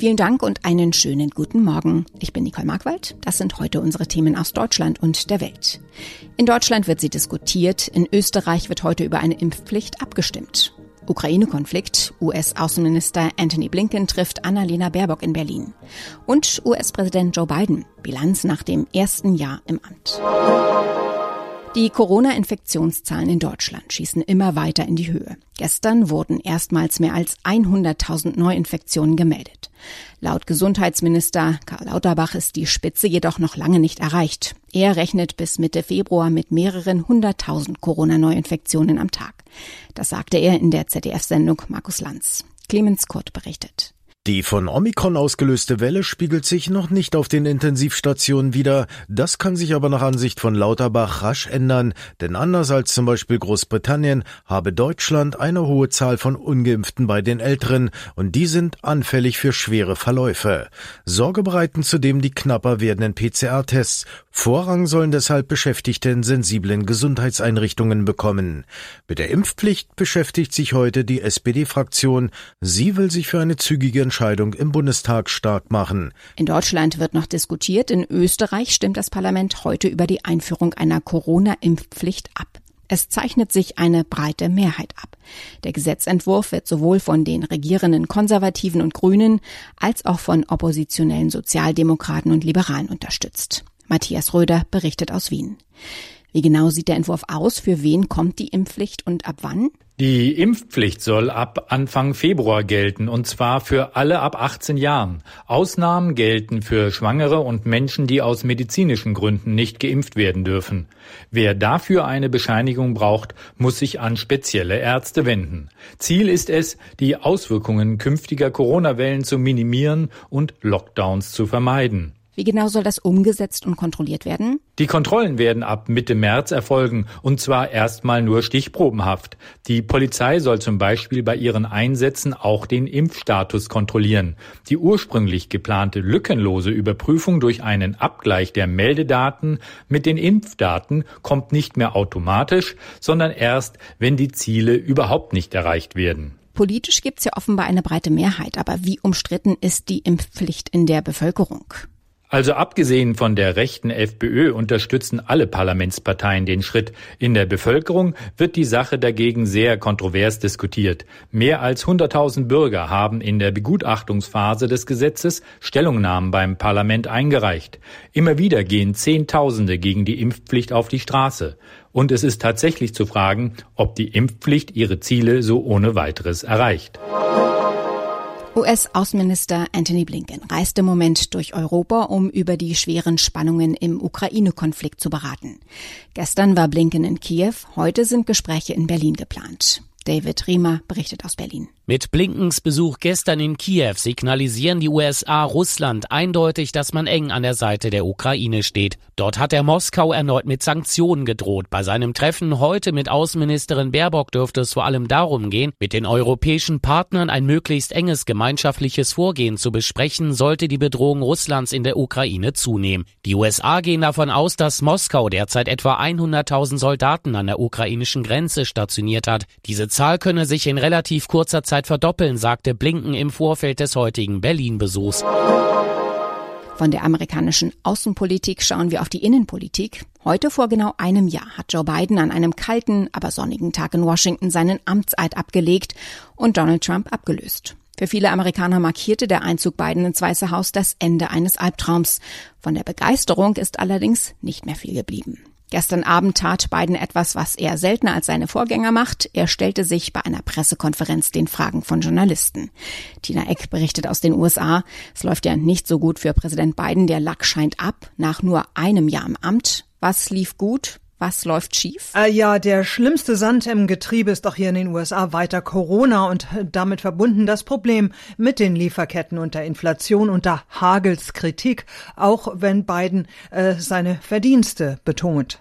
Vielen Dank und einen schönen guten Morgen. Ich bin Nicole Markwald. Das sind heute unsere Themen aus Deutschland und der Welt. In Deutschland wird sie diskutiert. In Österreich wird heute über eine Impfpflicht abgestimmt. Ukraine-Konflikt. US-Außenminister Anthony Blinken trifft Annalena Baerbock in Berlin. Und US-Präsident Joe Biden. Bilanz nach dem ersten Jahr im Amt. Die Corona-Infektionszahlen in Deutschland schießen immer weiter in die Höhe. Gestern wurden erstmals mehr als 100.000 Neuinfektionen gemeldet. Laut Gesundheitsminister Karl Lauterbach ist die Spitze jedoch noch lange nicht erreicht. Er rechnet bis Mitte Februar mit mehreren hunderttausend Corona-Neuinfektionen am Tag. Das sagte er in der ZDF-Sendung Markus Lanz. Clemens Kurt berichtet. Die von Omikron ausgelöste Welle spiegelt sich noch nicht auf den Intensivstationen wider. Das kann sich aber nach Ansicht von Lauterbach rasch ändern, denn anders als zum Beispiel Großbritannien habe Deutschland eine hohe Zahl von Ungeimpften bei den Älteren und die sind anfällig für schwere Verläufe. Sorge bereiten zudem die knapper werdenden PCR-Tests. Vorrang sollen deshalb Beschäftigte in sensiblen Gesundheitseinrichtungen bekommen. Mit der Impfpflicht beschäftigt sich heute die SPD-Fraktion. Sie will sich für eine zügige Entscheidung im Bundestag stark machen. In Deutschland wird noch diskutiert. In Österreich stimmt das Parlament heute über die Einführung einer Corona-Impfpflicht ab. Es zeichnet sich eine breite Mehrheit ab. Der Gesetzentwurf wird sowohl von den regierenden Konservativen und Grünen als auch von oppositionellen Sozialdemokraten und Liberalen unterstützt. Matthias Röder berichtet aus Wien. Wie genau sieht der Entwurf aus? Für wen kommt die Impfpflicht und ab wann? Die Impfpflicht soll ab Anfang Februar gelten, und zwar für alle ab 18 Jahren. Ausnahmen gelten für Schwangere und Menschen, die aus medizinischen Gründen nicht geimpft werden dürfen. Wer dafür eine Bescheinigung braucht, muss sich an spezielle Ärzte wenden. Ziel ist es, die Auswirkungen künftiger Corona-Wellen zu minimieren und Lockdowns zu vermeiden. Wie genau soll das umgesetzt und kontrolliert werden? Die Kontrollen werden ab Mitte März erfolgen, und zwar erstmal nur stichprobenhaft. Die Polizei soll zum Beispiel bei ihren Einsätzen auch den Impfstatus kontrollieren. Die ursprünglich geplante lückenlose Überprüfung durch einen Abgleich der Meldedaten mit den Impfdaten kommt nicht mehr automatisch, sondern erst, wenn die Ziele überhaupt nicht erreicht werden. Politisch gibt es ja offenbar eine breite Mehrheit, aber wie umstritten ist die Impfpflicht in der Bevölkerung? Also abgesehen von der rechten FPÖ unterstützen alle Parlamentsparteien den Schritt. In der Bevölkerung wird die Sache dagegen sehr kontrovers diskutiert. Mehr als 100.000 Bürger haben in der Begutachtungsphase des Gesetzes Stellungnahmen beim Parlament eingereicht. Immer wieder gehen Zehntausende gegen die Impfpflicht auf die Straße. Und es ist tatsächlich zu fragen, ob die Impfpflicht ihre Ziele so ohne weiteres erreicht. US-Außenminister Anthony Blinken reist im Moment durch Europa, um über die schweren Spannungen im Ukraine-Konflikt zu beraten. Gestern war Blinken in Kiew, heute sind Gespräche in Berlin geplant. David Riemer berichtet aus Berlin. Mit Blinkens Besuch gestern in Kiew signalisieren die USA Russland eindeutig, dass man eng an der Seite der Ukraine steht. Dort hat er Moskau erneut mit Sanktionen gedroht. Bei seinem Treffen heute mit Außenministerin Baerbock dürfte es vor allem darum gehen, mit den europäischen Partnern ein möglichst enges gemeinschaftliches Vorgehen zu besprechen, sollte die Bedrohung Russlands in der Ukraine zunehmen. Die USA gehen davon aus, dass Moskau derzeit etwa 100.000 Soldaten an der ukrainischen Grenze stationiert hat. Diese Zahl könne sich in relativ kurzer Zeit verdoppeln, sagte Blinken im Vorfeld des heutigen Berlin-Besuchs. Von der amerikanischen Außenpolitik schauen wir auf die Innenpolitik. Heute vor genau einem Jahr hat Joe Biden an einem kalten, aber sonnigen Tag in Washington seinen Amtseid abgelegt und Donald Trump abgelöst. Für viele Amerikaner markierte der Einzug Biden ins Weiße Haus das Ende eines Albtraums. Von der Begeisterung ist allerdings nicht mehr viel geblieben. Gestern Abend tat Biden etwas, was er seltener als seine Vorgänger macht. Er stellte sich bei einer Pressekonferenz den Fragen von Journalisten. Tina Eck berichtet aus den USA. Es läuft ja nicht so gut für Präsident Biden. Der Lack scheint ab nach nur einem Jahr im Amt. Was lief gut? Was läuft schief? Äh, ja, der schlimmste Sand im Getriebe ist doch hier in den USA weiter Corona und damit verbunden das Problem mit den Lieferketten und der Inflation da Hagels Kritik, auch wenn Biden äh, seine Verdienste betont.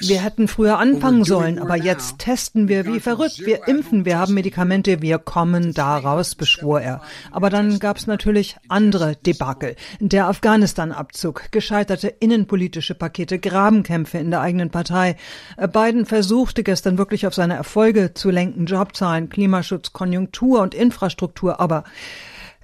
Wir hätten früher anfangen sollen, aber jetzt testen wir wie verrückt. Wir impfen, wir haben Medikamente, wir kommen daraus, beschwor er. Aber dann gab es natürlich andere Debakel. Der Afghanistan-Abzug, gescheiterte innenpolitische politische Pakete, Grabenkämpfe in der eigenen Partei. Äh, Biden versuchte gestern wirklich auf seine Erfolge zu lenken, Jobzahlen, Klimaschutz, Konjunktur und Infrastruktur, aber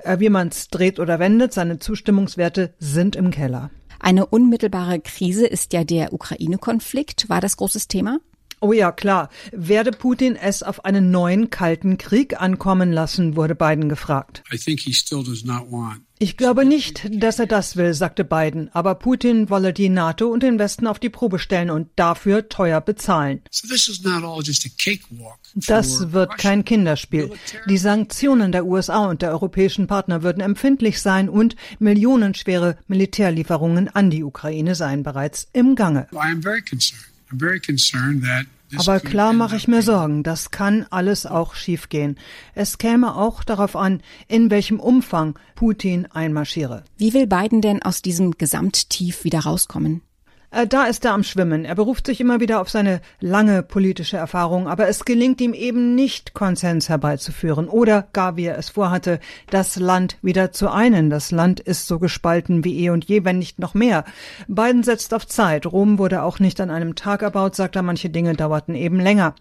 äh, wie man es dreht oder wendet, seine Zustimmungswerte sind im Keller. Eine unmittelbare Krise ist ja der Ukraine-Konflikt. War das großes Thema? Oh ja, klar. Werde Putin es auf einen neuen kalten Krieg ankommen lassen, wurde Biden gefragt. Ich glaube nicht, dass er das will, sagte Biden, aber Putin wolle die NATO und den Westen auf die Probe stellen und dafür teuer bezahlen. Das wird kein Kinderspiel. Die Sanktionen der USA und der europäischen Partner würden empfindlich sein und millionenschwere Militärlieferungen an die Ukraine seien bereits im Gange. Aber klar mache ich mir Sorgen, das kann alles auch schiefgehen. Es käme auch darauf an, in welchem Umfang Putin einmarschiere. Wie will Biden denn aus diesem Gesamttief wieder rauskommen? Äh, da ist er am Schwimmen. Er beruft sich immer wieder auf seine lange politische Erfahrung, aber es gelingt ihm eben nicht, Konsens herbeizuführen oder gar wie er es vorhatte, das Land wieder zu einen. Das Land ist so gespalten wie eh und je, wenn nicht noch mehr. Biden setzt auf Zeit. Rom wurde auch nicht an einem Tag erbaut, sagt er, manche Dinge dauerten eben länger.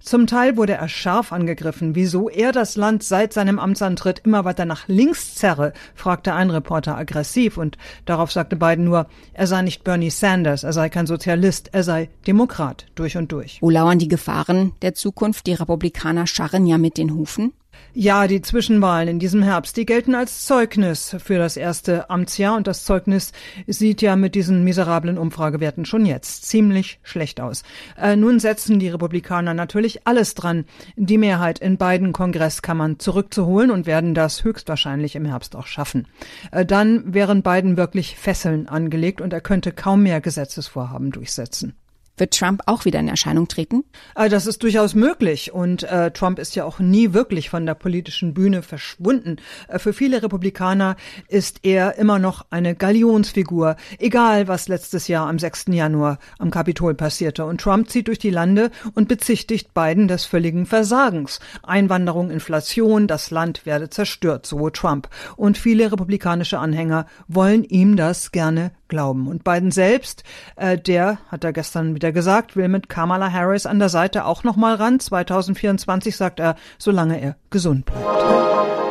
Zum Teil wurde er scharf angegriffen, wieso er das Land seit seinem Amtsantritt immer weiter nach links zerre, fragte ein Reporter aggressiv und darauf sagte Biden nur, er sei nicht Bernie Sanders, Sanders, er sei kein Sozialist, er sei Demokrat durch und durch. Wo lauern die Gefahren der Zukunft? Die Republikaner scharren ja mit den Hufen. Ja, die Zwischenwahlen in diesem Herbst, die gelten als Zeugnis für das erste Amtsjahr und das Zeugnis sieht ja mit diesen miserablen Umfragewerten schon jetzt ziemlich schlecht aus. Äh, nun setzen die Republikaner natürlich alles dran, die Mehrheit in beiden Kongresskammern zurückzuholen und werden das höchstwahrscheinlich im Herbst auch schaffen. Äh, dann wären Biden wirklich Fesseln angelegt und er könnte kaum mehr Gesetzesvorhaben durchsetzen. Wird Trump auch wieder in Erscheinung treten? Äh, das ist durchaus möglich. Und äh, Trump ist ja auch nie wirklich von der politischen Bühne verschwunden. Äh, für viele Republikaner ist er immer noch eine Galionsfigur, egal was letztes Jahr am 6. Januar am Kapitol passierte. Und Trump zieht durch die Lande und bezichtigt Biden des völligen Versagens. Einwanderung, Inflation, das Land werde zerstört, so Trump. Und viele republikanische Anhänger wollen ihm das gerne glauben. Und Biden selbst, äh, der hat er gestern wieder gesagt, will mit Kamala Harris an der Seite auch noch mal ran. 2024 sagt er, solange er gesund bleibt.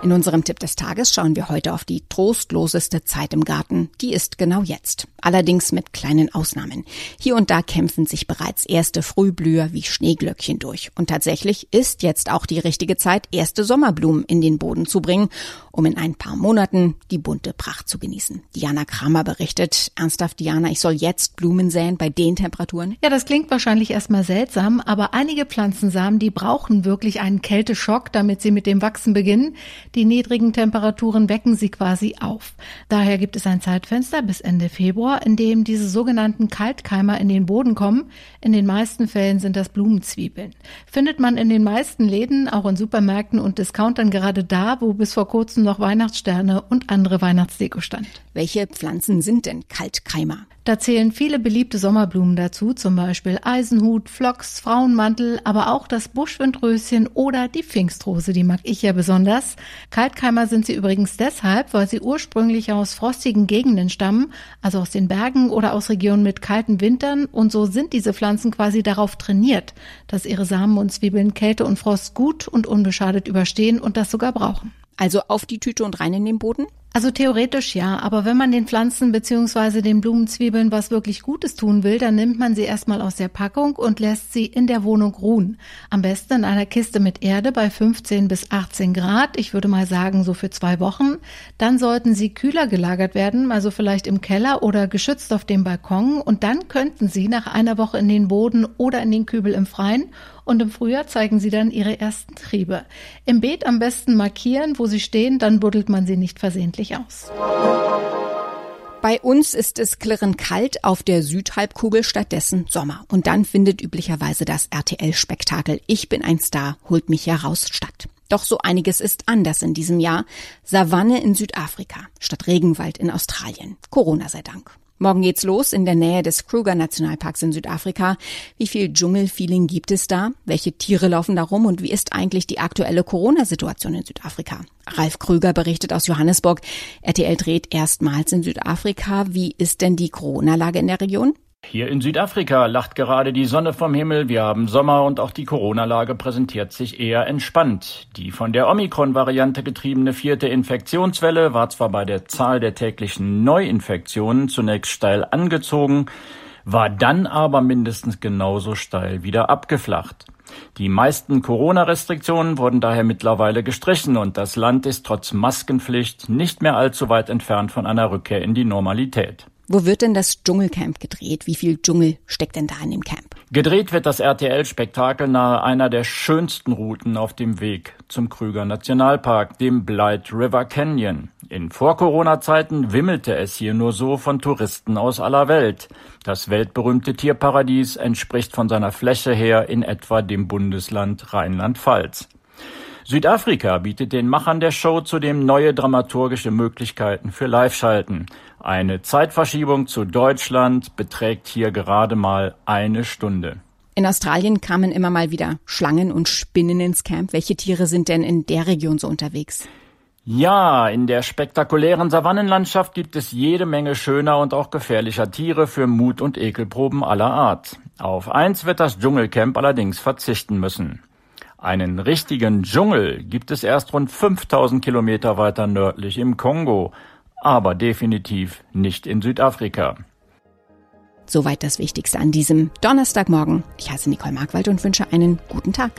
In unserem Tipp des Tages schauen wir heute auf die trostloseste Zeit im Garten. Die ist genau jetzt. Allerdings mit kleinen Ausnahmen. Hier und da kämpfen sich bereits erste Frühblüher wie Schneeglöckchen durch. Und tatsächlich ist jetzt auch die richtige Zeit, erste Sommerblumen in den Boden zu bringen, um in ein paar Monaten die bunte Pracht zu genießen. Diana Kramer berichtet. Ernsthaft, Diana, ich soll jetzt Blumen säen bei den Temperaturen? Ja, das klingt wahrscheinlich erstmal seltsam, aber einige Pflanzensamen, die brauchen wirklich einen Kälteschock, damit sie mit dem Wachsen beginnen. Die niedrigen Temperaturen wecken sie quasi auf. Daher gibt es ein Zeitfenster bis Ende Februar, in dem diese sogenannten Kaltkeimer in den Boden kommen. In den meisten Fällen sind das Blumenzwiebeln. Findet man in den meisten Läden, auch in Supermärkten und Discountern gerade da, wo bis vor kurzem noch Weihnachtssterne und andere Weihnachtsdeko stand. Welche Pflanzen sind denn Kaltkeimer? Da zählen viele beliebte Sommerblumen dazu, zum Beispiel Eisenhut, Phlox, Frauenmantel, aber auch das Buschwindröschen oder die Pfingstrose, die mag ich ja besonders. Kaltkeimer sind sie übrigens deshalb, weil sie ursprünglich aus frostigen Gegenden stammen, also aus den Bergen oder aus Regionen mit kalten Wintern und so sind diese Pflanzen quasi darauf trainiert, dass ihre Samen und Zwiebeln Kälte und Frost gut und unbeschadet überstehen und das sogar brauchen. Also auf die Tüte und rein in den Boden? Also theoretisch ja, aber wenn man den Pflanzen beziehungsweise den Blumenzwiebeln was wirklich Gutes tun will, dann nimmt man sie erstmal aus der Packung und lässt sie in der Wohnung ruhen. Am besten in einer Kiste mit Erde bei 15 bis 18 Grad. Ich würde mal sagen so für zwei Wochen. Dann sollten sie kühler gelagert werden, also vielleicht im Keller oder geschützt auf dem Balkon. Und dann könnten sie nach einer Woche in den Boden oder in den Kübel im Freien und im Frühjahr zeigen sie dann ihre ersten Triebe. Im Beet am besten markieren, wo sie stehen, dann buddelt man sie nicht versehentlich aus. Bei uns ist es klirrend kalt, auf der Südhalbkugel stattdessen Sommer. Und dann findet üblicherweise das RTL-Spektakel Ich bin ein Star, holt mich heraus statt. Doch so einiges ist anders in diesem Jahr. Savanne in Südafrika statt Regenwald in Australien. Corona sei Dank. Morgen geht's los in der Nähe des Kruger Nationalparks in Südafrika. Wie viel Dschungelfeeling gibt es da? Welche Tiere laufen da rum? Und wie ist eigentlich die aktuelle Corona-Situation in Südafrika? Ralf Krüger berichtet aus Johannesburg. RTL dreht erstmals in Südafrika. Wie ist denn die Corona-Lage in der Region? Hier in Südafrika lacht gerade die Sonne vom Himmel. Wir haben Sommer und auch die Corona-Lage präsentiert sich eher entspannt. Die von der Omikron-Variante getriebene vierte Infektionswelle war zwar bei der Zahl der täglichen Neuinfektionen zunächst steil angezogen, war dann aber mindestens genauso steil wieder abgeflacht. Die meisten Corona-Restriktionen wurden daher mittlerweile gestrichen und das Land ist trotz Maskenpflicht nicht mehr allzu weit entfernt von einer Rückkehr in die Normalität. Wo wird denn das Dschungelcamp gedreht? Wie viel Dschungel steckt denn da in dem Camp? Gedreht wird das RTL-Spektakel nahe einer der schönsten Routen auf dem Weg zum Krüger Nationalpark, dem Blight River Canyon. In Vor-Corona-Zeiten wimmelte es hier nur so von Touristen aus aller Welt. Das weltberühmte Tierparadies entspricht von seiner Fläche her in etwa dem Bundesland Rheinland-Pfalz. Südafrika bietet den Machern der Show zudem neue dramaturgische Möglichkeiten für Live-Schalten. Eine Zeitverschiebung zu Deutschland beträgt hier gerade mal eine Stunde. In Australien kamen immer mal wieder Schlangen und Spinnen ins Camp. Welche Tiere sind denn in der Region so unterwegs? Ja, in der spektakulären Savannenlandschaft gibt es jede Menge schöner und auch gefährlicher Tiere für Mut- und Ekelproben aller Art. Auf eins wird das Dschungelcamp allerdings verzichten müssen. Einen richtigen Dschungel gibt es erst rund 5000 Kilometer weiter nördlich im Kongo, aber definitiv nicht in Südafrika. Soweit das Wichtigste an diesem Donnerstagmorgen. Ich heiße Nicole Markwald und wünsche einen guten Tag.